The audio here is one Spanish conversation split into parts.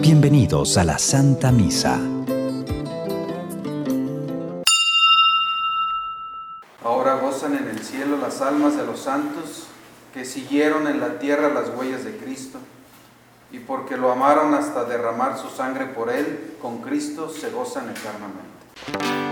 Bienvenidos a la Santa Misa. Ahora gozan en el cielo las almas de los santos que siguieron en la tierra las huellas de Cristo y porque lo amaron hasta derramar su sangre por él, con Cristo se gozan eternamente.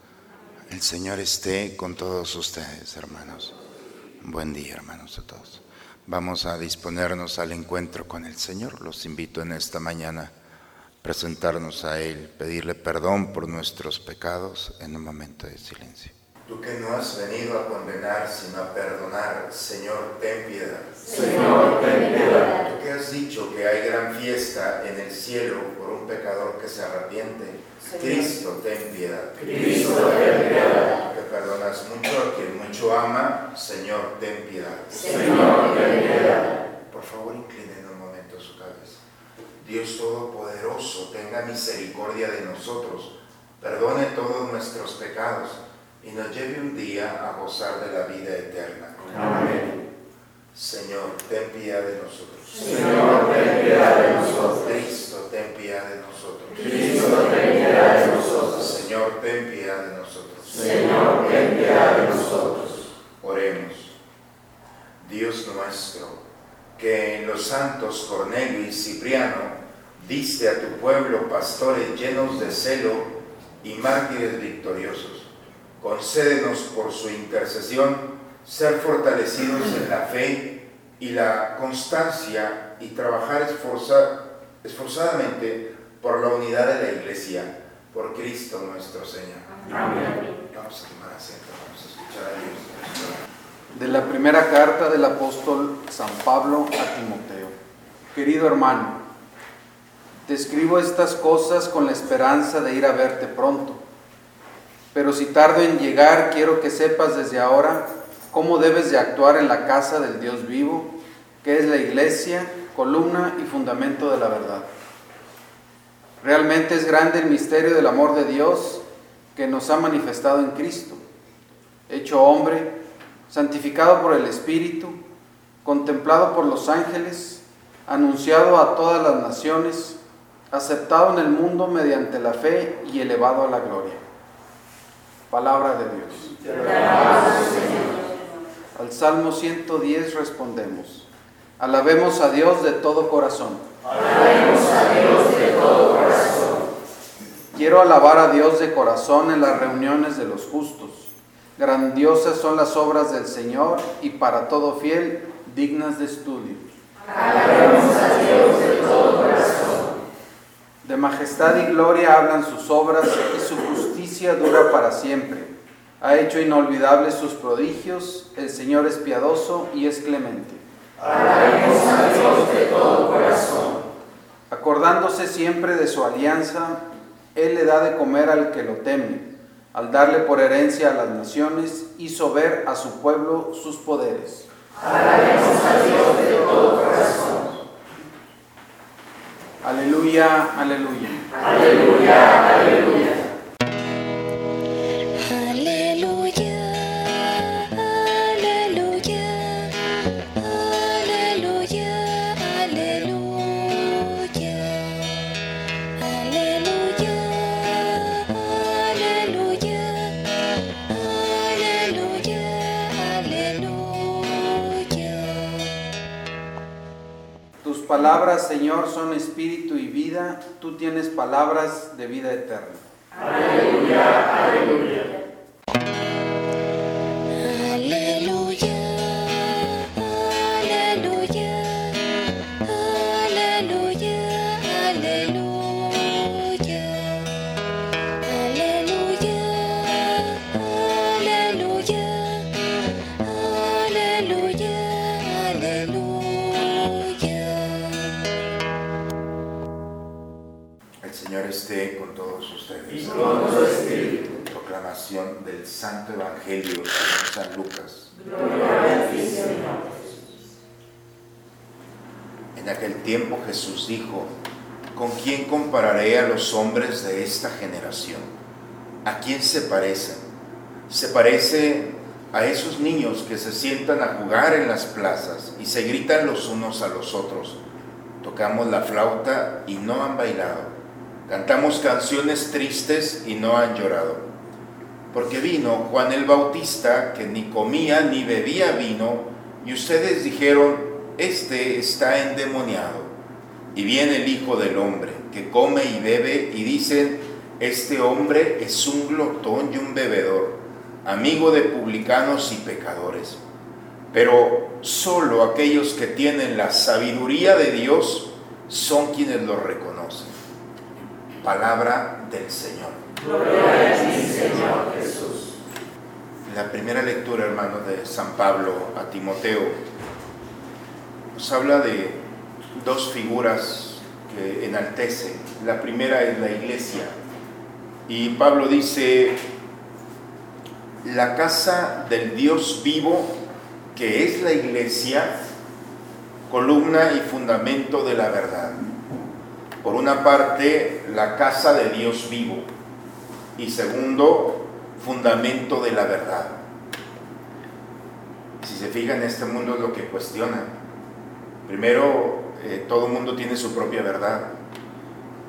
El Señor esté con todos ustedes, hermanos. Buen día, hermanos, a todos. Vamos a disponernos al encuentro con el Señor. Los invito en esta mañana a presentarnos a Él, pedirle perdón por nuestros pecados en un momento de silencio. Tú que no has venido a condenar, sino a perdonar, Señor, ten piedad. Señor, ten piedad. Tú que has dicho que hay gran fiesta en el cielo por un pecador que se arrepiente, Cristo, ten piedad. Cristo, ten piedad. Que perdonas mucho a quien mucho ama, Señor, ten piedad. Señor, ten piedad. Por favor, inclinen un momento su cabeza. Dios Todopoderoso, tenga misericordia de nosotros, perdone todos nuestros pecados y nos lleve un día a gozar de la vida eterna. Amén. Señor, ten piedad de nosotros. Señor, ten piedad de nosotros. Cristo, ten piedad de nosotros. Cristo, ten piedad de nosotros. Señor, ten piedad de nosotros. Señor, ten piedad de nosotros. Oremos. Dios nuestro, que en los santos Cornelio y Cipriano diste a tu pueblo pastores llenos de celo y mártires victoriosos, concédenos por su intercesión ser fortalecidos en la fe y la constancia y trabajar esforzadamente por la unidad de la iglesia, por Cristo nuestro Señor. Amén. Vamos a tomar asiento, vamos a escuchar a Dios. De la primera carta del apóstol San Pablo a Timoteo. Querido hermano, te escribo estas cosas con la esperanza de ir a verte pronto. Pero si tardo en llegar, quiero que sepas desde ahora cómo debes de actuar en la casa del Dios vivo, que es la iglesia, columna y fundamento de la verdad. Realmente es grande el misterio del amor de Dios que nos ha manifestado en Cristo, hecho hombre, santificado por el Espíritu, contemplado por los ángeles, anunciado a todas las naciones, aceptado en el mundo mediante la fe y elevado a la gloria. Palabra de Dios. Al Salmo 110 respondemos. Alabemos a Dios de todo corazón. Alabemos a Dios de todo corazón. Quiero alabar a Dios de corazón en las reuniones de los justos. Grandiosas son las obras del Señor y para todo fiel dignas de estudio. Alabemos a Dios de todo corazón. De majestad y gloria hablan sus obras y su justicia dura para siempre. Ha hecho inolvidables sus prodigios, el Señor es piadoso y es clemente. Alabemos a Dios de todo corazón. Acordándose siempre de su alianza, Él le da de comer al que lo teme. Al darle por herencia a las naciones, hizo ver a su pueblo sus poderes. Alabemos Aleluya, aleluya, aleluya, Aleluya, Aleluya, Aleluya, Aleluya, Aleluya, Aleluya, Aleluya, Aleluya. Tus palabras, Señor, son espíritu vida. Tú tienes palabras de vida eterna. Aleluya, aleluya. Evangelio de San Lucas. En aquel tiempo Jesús dijo, ¿con quién compararé a los hombres de esta generación? ¿A quién se parecen? Se parece a esos niños que se sientan a jugar en las plazas y se gritan los unos a los otros. Tocamos la flauta y no han bailado. Cantamos canciones tristes y no han llorado porque vino Juan el Bautista, que ni comía ni bebía vino, y ustedes dijeron, este está endemoniado. Y viene el Hijo del Hombre, que come y bebe, y dicen, este hombre es un glotón y un bebedor, amigo de publicanos y pecadores. Pero solo aquellos que tienen la sabiduría de Dios son quienes lo reconocen. Palabra del Señor. La primera lectura, hermanos, de San Pablo a Timoteo nos habla de dos figuras que enaltece. La primera es la iglesia. Y Pablo dice, la casa del Dios vivo, que es la iglesia, columna y fundamento de la verdad. Por una parte, la casa de Dios vivo y segundo, fundamento de la verdad. Si se fijan, este mundo es lo que cuestiona. Primero, eh, todo mundo tiene su propia verdad.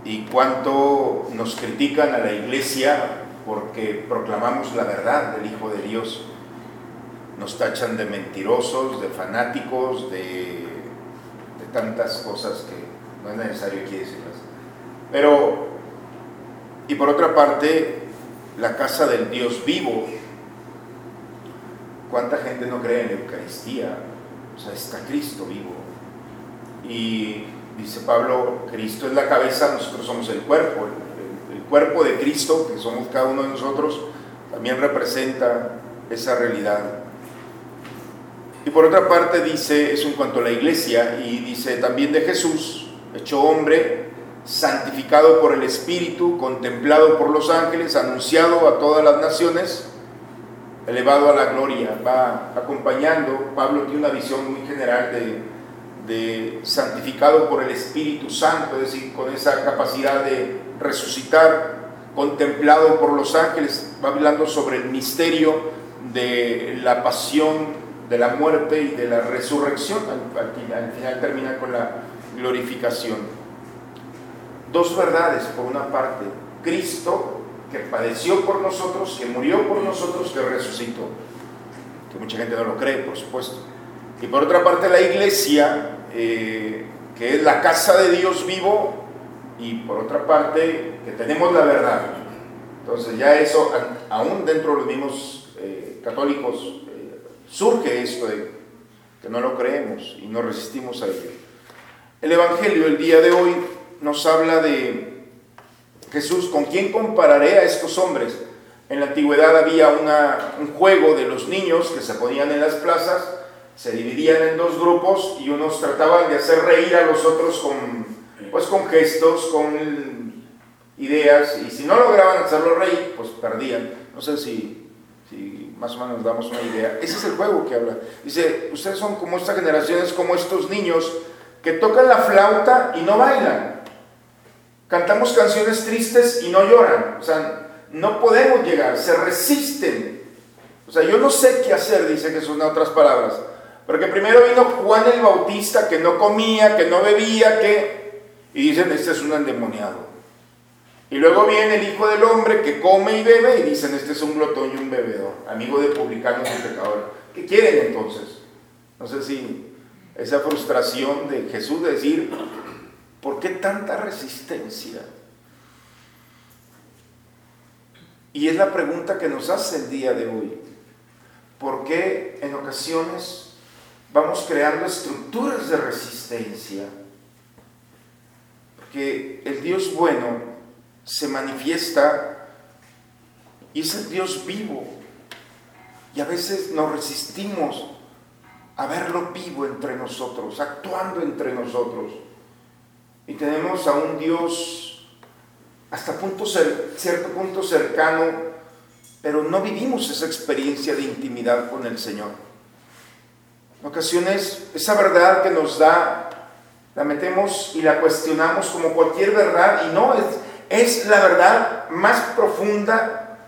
Y cuánto nos critican a la iglesia porque proclamamos la verdad del Hijo de Dios. Nos tachan de mentirosos, de fanáticos, de, de tantas cosas que no es necesario aquí decirlas. Pero y por otra parte, la casa del Dios vivo. ¿Cuánta gente no cree en la Eucaristía? O sea, está Cristo vivo. Y dice Pablo, Cristo es la cabeza, nosotros somos el cuerpo. El, cuerpo de Cristo, que somos cada uno de nosotros, también representa esa realidad. Y por otra parte dice, es en cuanto a la iglesia, y dice también de Jesús, hecho hombre, santificado por el Espíritu, contemplado por los ángeles, anunciado a todas las naciones, elevado a la gloria. Va acompañando, Pablo tiene una visión muy general de, santificado por el Espíritu Santo, es decir, con esa capacidad de resucitar, contemplado por los ángeles, va hablando sobre el misterio de la pasión, de la muerte y de la resurrección. al final termina con la glorificación dos verdades, por una parte, Cristo que padeció por nosotros, que murió por nosotros, que resucitó, que mucha gente no lo cree, por supuesto. Y por otra parte la iglesia, eh, que es la casa de Dios vivo, y por otra parte que tenemos la verdad. Entonces ya eso, aún dentro de los mismos eh, católicos, eh, surge esto de que no lo creemos y no resistimos a ello. El Evangelio el día de hoy nos habla de Jesús, ¿con quién compararé a estos hombres? En la antigüedad había un juego de los niños que se ponían en las plazas, se dividían en dos grupos y unos trataban de hacer reír a los otros con, pues, con gestos, con ideas, y si no lograban hacerlo reír, pues perdían. No sé si, si más o menos damos una idea. Ese es el juego que habla. Dice, ustedes son como esta generación, es como estos niños que tocan la flauta y no bailan. Cantamos canciones tristes y no lloran. O sea, no podemos llegar, se resisten. O sea, yo no sé qué hacer, dice Jesús en otras palabras. Porque primero vino Juan el Bautista que no comía, que no bebía, que... Y dicen, este es un endemoniado. Y luego viene el Hijo del Hombre que come y bebe y dicen, este es un glotón y un bebedor, amigo de publicanos y pecadores. ¿Qué quieren entonces? No sé si esa frustración de Jesús de decir, ¿por qué tanta resistencia? Y es la pregunta que nos hace el día de hoy. ¿Por qué en ocasiones vamos creando estructuras de resistencia? Porque el Dios bueno se manifiesta y es el Dios vivo. Y a veces nos resistimos a verlo vivo entre nosotros, actuando entre nosotros. Y tenemos a un Dios hasta punto cierto punto cercano, pero no vivimos esa experiencia de intimidad con el Señor. En ocasiones esa verdad que nos da, la metemos y la cuestionamos como cualquier verdad y no, es, es la verdad más profunda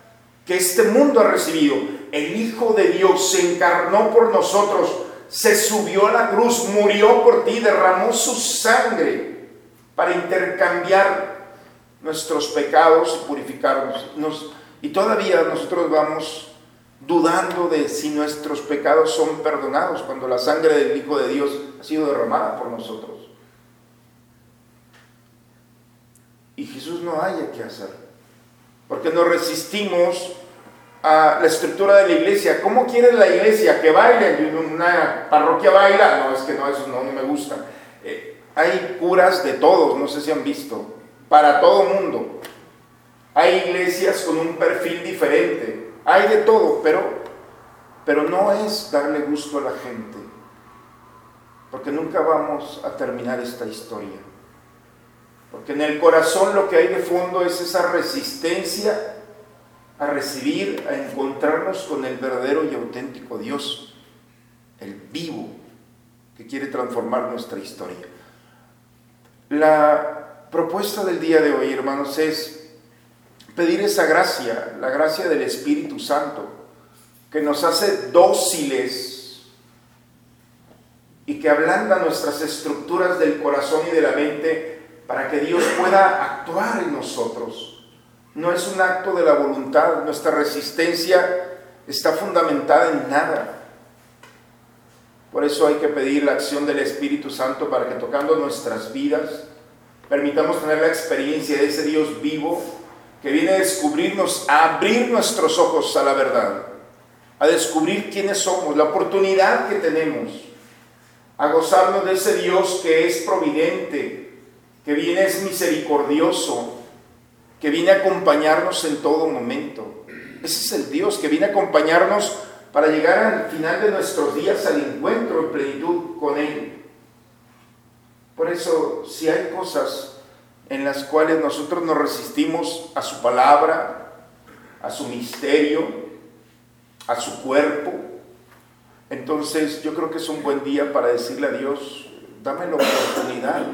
que este mundo ha recibido. El Hijo de Dios se encarnó por nosotros, se subió a la cruz, murió por ti, derramó su sangre para intercambiar nuestros pecados y purificarnos. y todavía nosotros vamos dudando de si nuestros pecados son perdonados cuando la sangre del Hijo de Dios ha sido derramada por nosotros. Y Jesús no haya que hacer, porque nos resistimos a la estructura de la iglesia. ¿Cómo quiere la iglesia que baile? Una parroquia baila, no, es que no, eso no, me gusta. Eh, hay curas de todos, no sé si han visto para todo mundo. Hay iglesias con un perfil diferente, hay de todo, pero, pero no es darle gusto a la gente, porque nunca vamos a terminar esta historia. Porque en el corazón lo que hay de fondo es esa resistencia a recibir, a encontrarnos con el verdadero y auténtico Dios, el vivo, que quiere transformar nuestra historia. La propuesta del día de hoy, hermanos, es pedir esa gracia, la gracia del Espíritu Santo, que nos hace dóciles y que ablanda nuestras estructuras del corazón y de la mente para que Dios pueda actuar en nosotros. No es un acto de la voluntad, nuestra resistencia está fundamentada en nada. Por eso hay que pedir la acción del Espíritu Santo para que tocando nuestras vidas, Permitamos tener la experiencia de ese Dios vivo que viene a descubrirnos, a abrir nuestros ojos a la verdad, a descubrir quiénes somos, la oportunidad que tenemos, a gozarnos de ese Dios que es providente, que viene es misericordioso, que viene a acompañarnos en todo momento. Ese es el Dios que viene a acompañarnos para llegar al final de nuestros días al encuentro en plenitud con Él. Por eso, si hay cosas en las cuales nosotros nos resistimos a su palabra, a su misterio, a su cuerpo, entonces yo creo que es un buen día para decirle a Dios, dame la oportunidad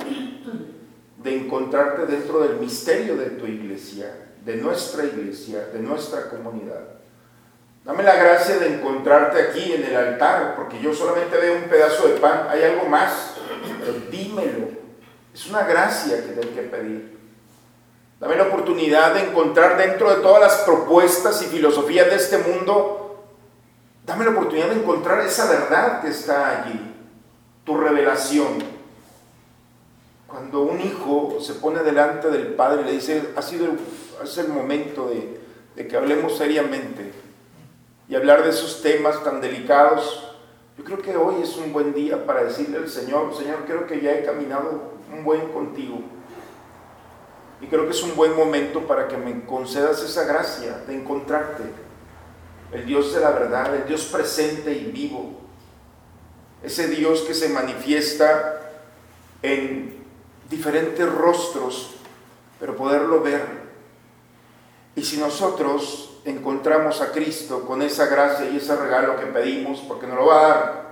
de encontrarte dentro del misterio de tu iglesia, de nuestra iglesia, de nuestra comunidad. Dame la gracia de encontrarte aquí en el altar, porque yo solamente veo un pedazo de pan, hay algo más dímelo. Es una gracia que hay que pedir. Dame la oportunidad de encontrar dentro de todas las propuestas y filosofías de este mundo, dame la oportunidad de encontrar esa verdad que está allí, tu revelación. Cuando un hijo se pone delante del padre y le dice, ha sido el, es el momento de que hablemos seriamente y hablar de esos temas tan delicados yo creo que hoy es un buen día para decirle al Señor, Señor, creo que ya he caminado un buen contigo. Y creo que es un buen momento para que me concedas esa gracia de encontrarte. El Dios de la verdad, el Dios presente y vivo. Ese Dios que se manifiesta en diferentes rostros, pero poderlo ver. Y si nosotros encontramos a Cristo con esa gracia y ese regalo que pedimos, porque nos lo va a dar,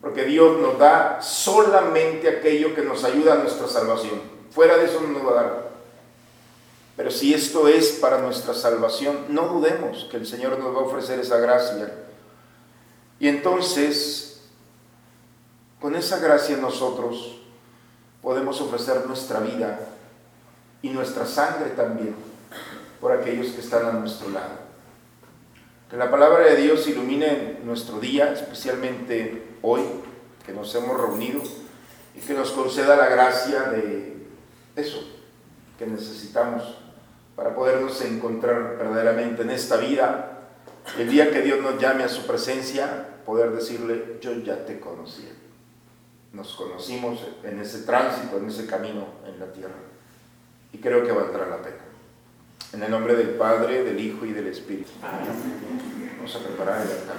porque Dios nos da solamente aquello que nos ayuda a nuestra salvación. Fuera de eso no nos va a dar. Pero si esto es para nuestra salvación, no dudemos que el Señor nos va a ofrecer esa gracia. Y entonces, con esa gracia nosotros podemos ofrecer nuestra vida y nuestra sangre también por aquellos que están a nuestro lado. Que la palabra de Dios ilumine nuestro día, especialmente hoy, que nos hemos reunido y que nos conceda la gracia de eso que necesitamos para podernos encontrar verdaderamente en esta vida. El día que Dios nos llame a su presencia, poder decirle, yo ya te conocí. Nos conocimos en ese tránsito, en ese camino en la tierra. Y creo que valdrá la pena. En el nombre del Padre, del Hijo y del Espíritu. Vamos a preparar el altar.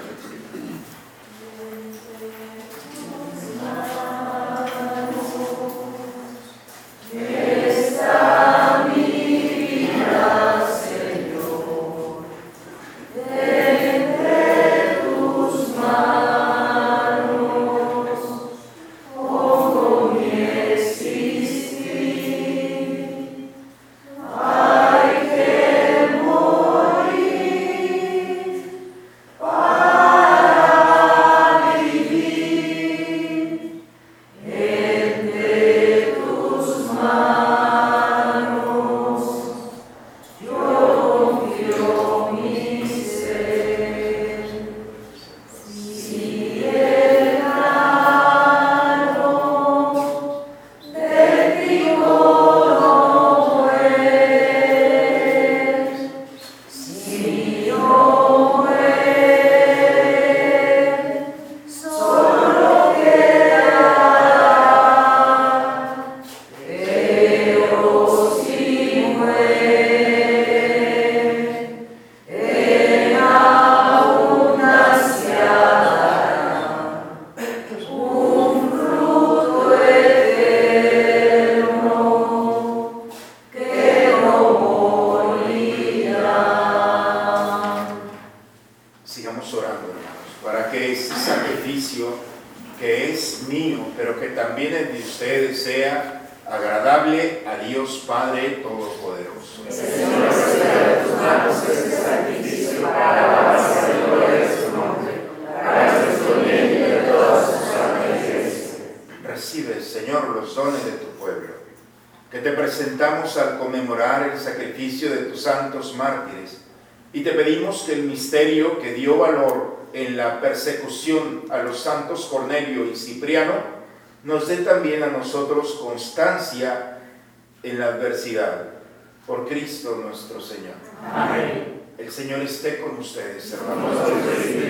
También a nosotros constancia en la adversidad. Por Cristo nuestro Señor. Amén. El Señor esté con ustedes, hermanos.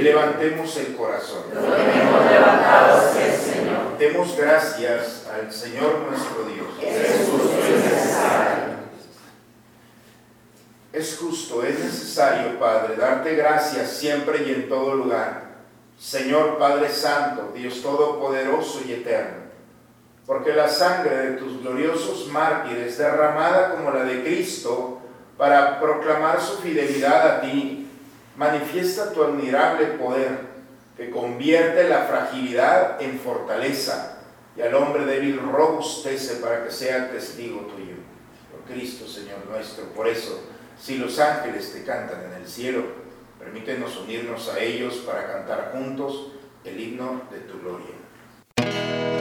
Levantemos el corazón. Demos gracias al Señor nuestro Dios. Es justo, es necesario, Padre, darte gracias siempre y en todo lugar Señor Padre Santo, Dios Todopoderoso y Eterno, porque la sangre de tus gloriosos mártires, derramada como la de Cristo, para proclamar su fidelidad a ti, manifiesta tu admirable poder, que convierte la fragilidad en fortaleza y al hombre débil robustece para que sea testigo tuyo. Por Cristo, Señor nuestro. Por eso, si los ángeles te cantan en el cielo, Permítenos unirnos a ellos para cantar juntos el himno de tu gloria.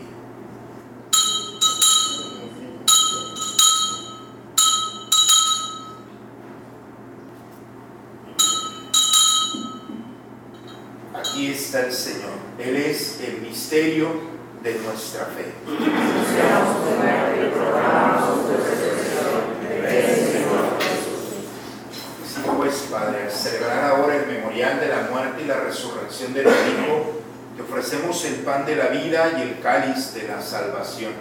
Está el Señor. Él es el misterio de nuestra fe. Así pues, Padre, al celebrar ahora el memorial de la muerte y la resurrección de tu Hijo, te ofrecemos el pan de la vida y el cáliz de la salvación.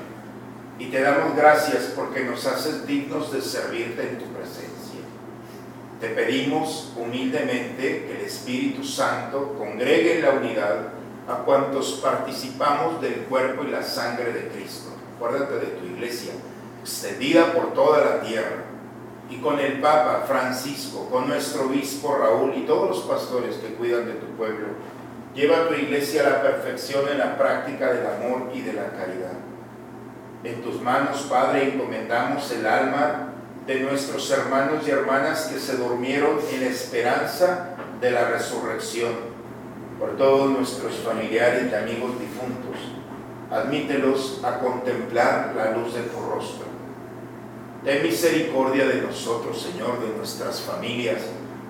Y te damos gracias porque nos haces dignos de servirte en tu presencia. Te pedimos humildemente que el Espíritu Santo congregue en la unidad a cuantos participamos del cuerpo y la sangre de Cristo. Acuérdate de tu iglesia, extendida por toda la tierra, y con el Papa Francisco, con nuestro obispo Raúl y todos los pastores que cuidan de tu pueblo. Lleva a tu iglesia a la perfección en la práctica del amor y de la caridad. En tus manos, Padre, encomendamos el alma de nuestros hermanos y hermanas que se durmieron en esperanza de la resurrección, por todos nuestros familiares y amigos difuntos. Admítelos a contemplar la luz de tu rostro. Ten misericordia de nosotros, Señor, de nuestras familias.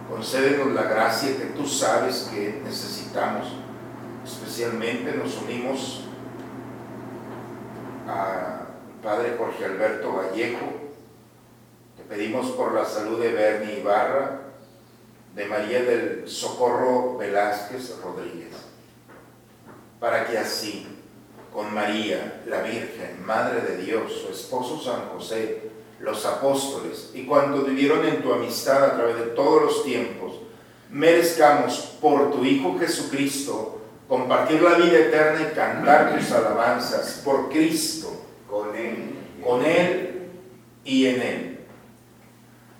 Concédenos la gracia que tú sabes que necesitamos. Especialmente nos unimos a Padre Jorge Alberto Vallejo, Pedimos por la salud de Bernie Ibarra, de María del Socorro Velázquez Rodríguez, para que así, con María, la Virgen, Madre de Dios, su esposo San José, los apóstoles y cuando vivieron en tu amistad a través de todos los tiempos, merezcamos por tu Hijo Jesucristo compartir la vida eterna y cantar tus alabanzas por Cristo, con Él, con Él y en Él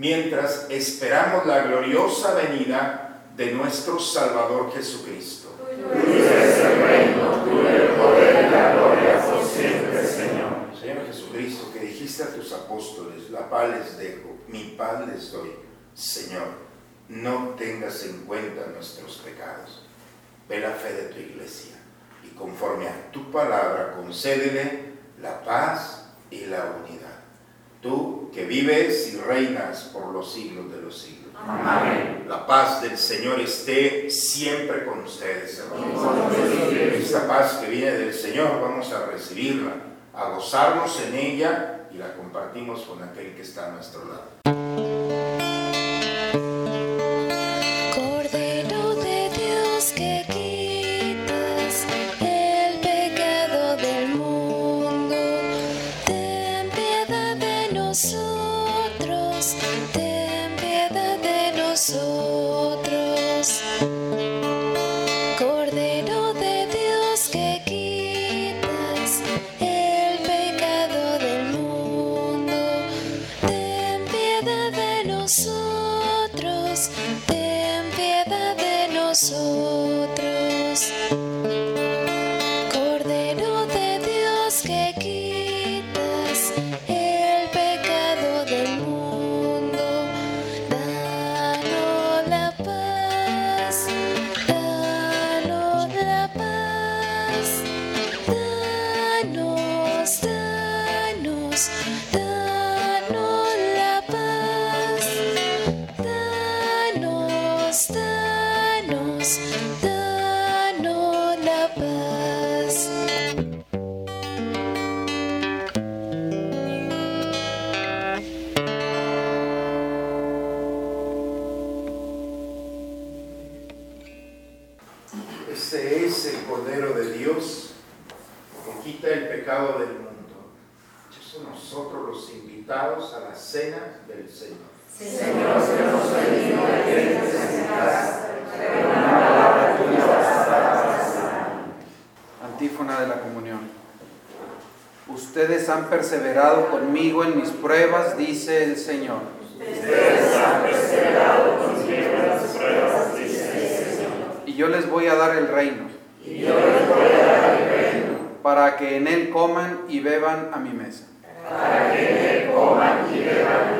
mientras esperamos la gloriosa venida de nuestro Salvador Jesucristo. el reino, el poder y la gloria por siempre, Señor. Señor Jesucristo, que dijiste a tus apóstoles, la paz les dejo, mi paz les doy. Señor, no tengas en cuenta nuestros pecados. Ve la fe de tu iglesia conforme a tu palabra, concédele la paz y la unidad. Tú que vives y reinas por los siglos de los siglos. Amén. La paz del Señor esté siempre con ustedes, hermanos. Esta paz que viene del Señor vamos a recibirla, a gozarnos en ella y la compartimos con aquel que está a nuestro lado. Cordero de Dios que quita el pecado del mundo. Eso nosotros los invitados a la cena del Señor. Señor, seamos dignos de que te sentarás, pero una palabra tuya Antífona de la comunión. Ustedes han perseverado conmigo en mis pruebas, dice el Señor. Ustedes han perseverado conmigo en mis pruebas, dice el Señor. Y yo les voy a dar el reino y yo les voy a dar el reino. Para que en él coman y beban a mi mesa. Para que en él coman y beban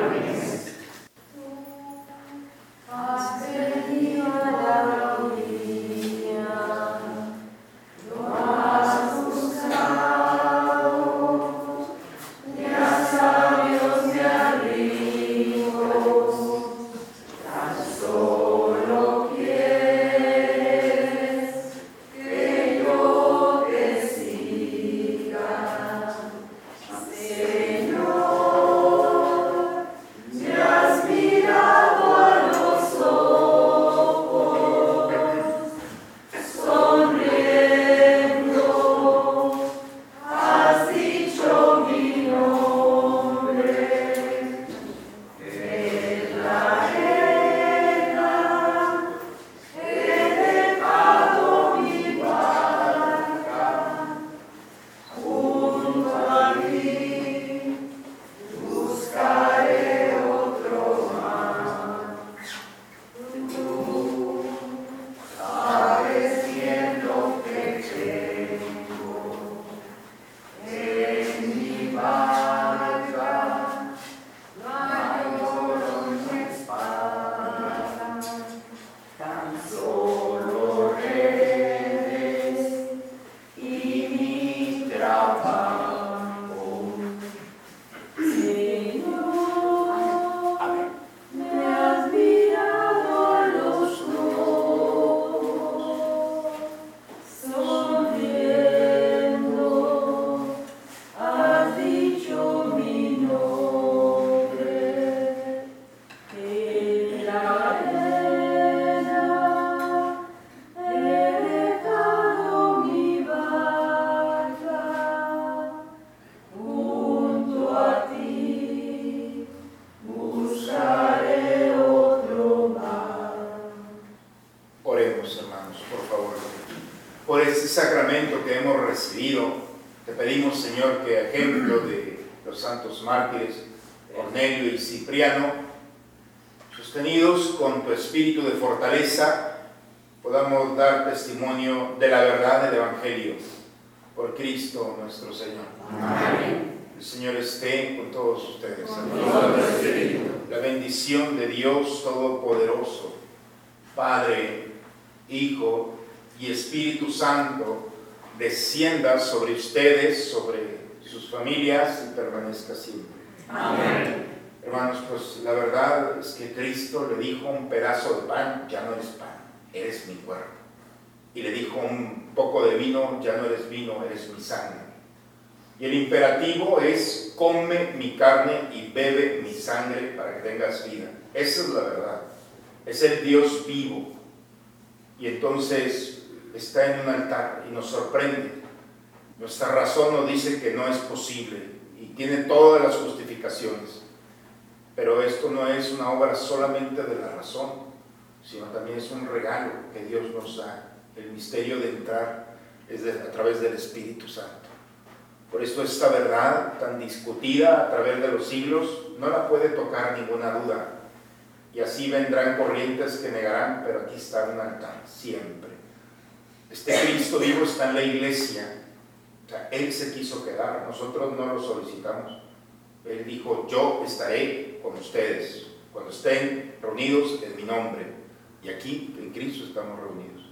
descienda sobre ustedes, sobre sus familias y permanezca siempre. Amén. Hermanos, pues la verdad es que Cristo le dijo un pedazo de pan, ya no eres pan, eres mi cuerpo. Y le dijo un poco de vino, ya no eres vino, eres mi sangre. Y el imperativo es, come mi carne y bebe mi sangre para que tengas vida. Esa es la verdad. Es el Dios vivo. Y entonces está en un altar y nos sorprende. Nuestra razón nos dice que no es posible y tiene todas las justificaciones. Pero esto no es una obra solamente de la razón, sino también es un regalo que Dios nos da. El misterio de entrar es a través del Espíritu Santo. Por esto esta verdad tan discutida a través de los siglos no la puede tocar ninguna duda. Y así vendrán corrientes que negarán, pero aquí está un altar, siempre. Este Cristo vivo está en la iglesia. Sea, Él se quiso quedar, nosotros no lo solicitamos. Él dijo, yo estaré con ustedes cuando estén reunidos en mi nombre. Y aquí, en Cristo, estamos reunidos.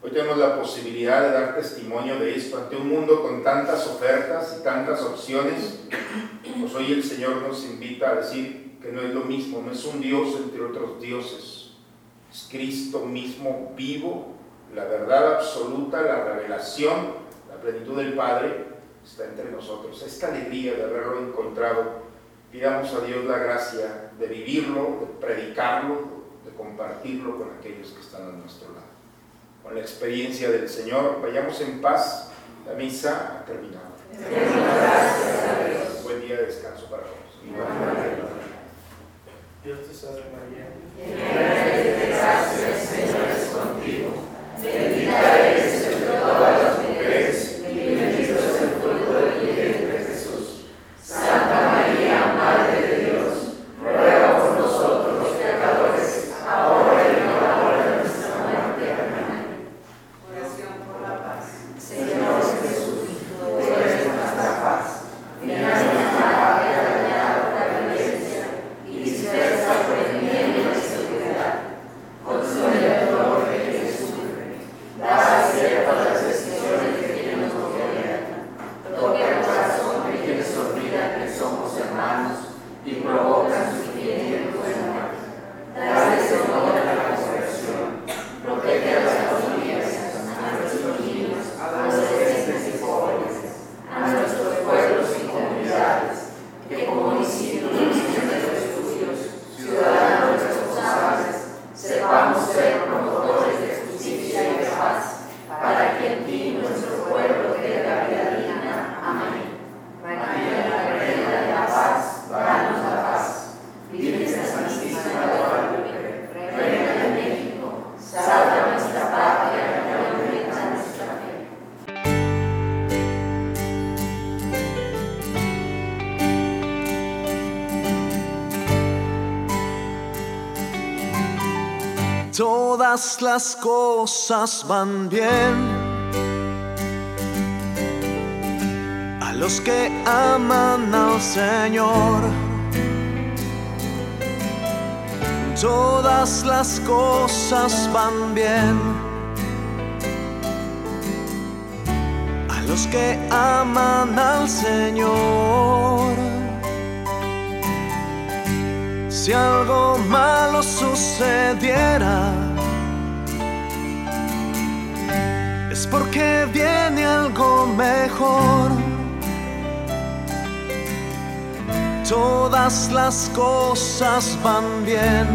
Hoy tenemos la posibilidad de dar testimonio de esto ante un mundo con tantas ofertas y tantas opciones. Pues hoy el Señor nos invita a decir que no es lo mismo, no es un Dios entre otros dioses. Es Cristo mismo vivo, la verdad absoluta, la revelación, la plenitud del Padre está entre nosotros. Esta alegría de haberlo encontrado, pidamos a Dios la gracia de vivirlo, de predicarlo, de compartirlo con aquellos que están a nuestro lado. Con la experiencia del Señor, vayamos en paz. La misa ha terminado. Buen día de descanso para todos. Dios te salve María. Todas las cosas van bien. A los que aman al Señor, todas las cosas van bien. A los que aman al Señor. Si algo malo sucediera, es porque viene algo mejor. Todas las cosas van bien.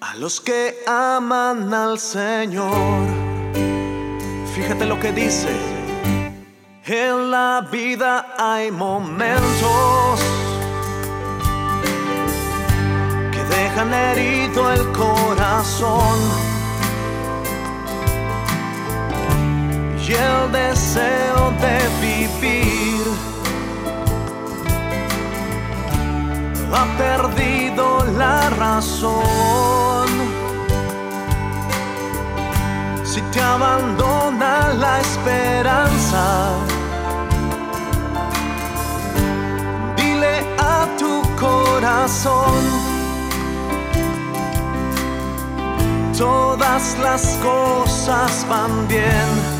A los que aman al Señor, fíjate lo que dice. En la vida hay momentos que dejan herido el corazón y el deseo de vivir ha perdido la razón. Si te abandona la esperanza, dile a tu corazón, todas las cosas van bien.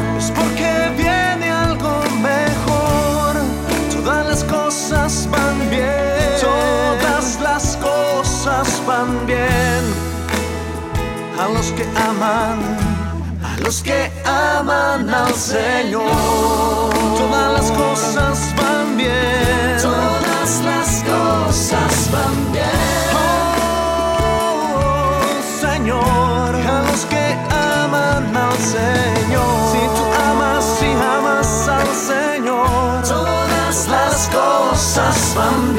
aman, a los que aman al Señor. Todas las cosas van bien, todas las cosas van bien. Oh, Señor, a los que aman al Señor. Si tú amas, si amas al Señor, todas las cosas van bien.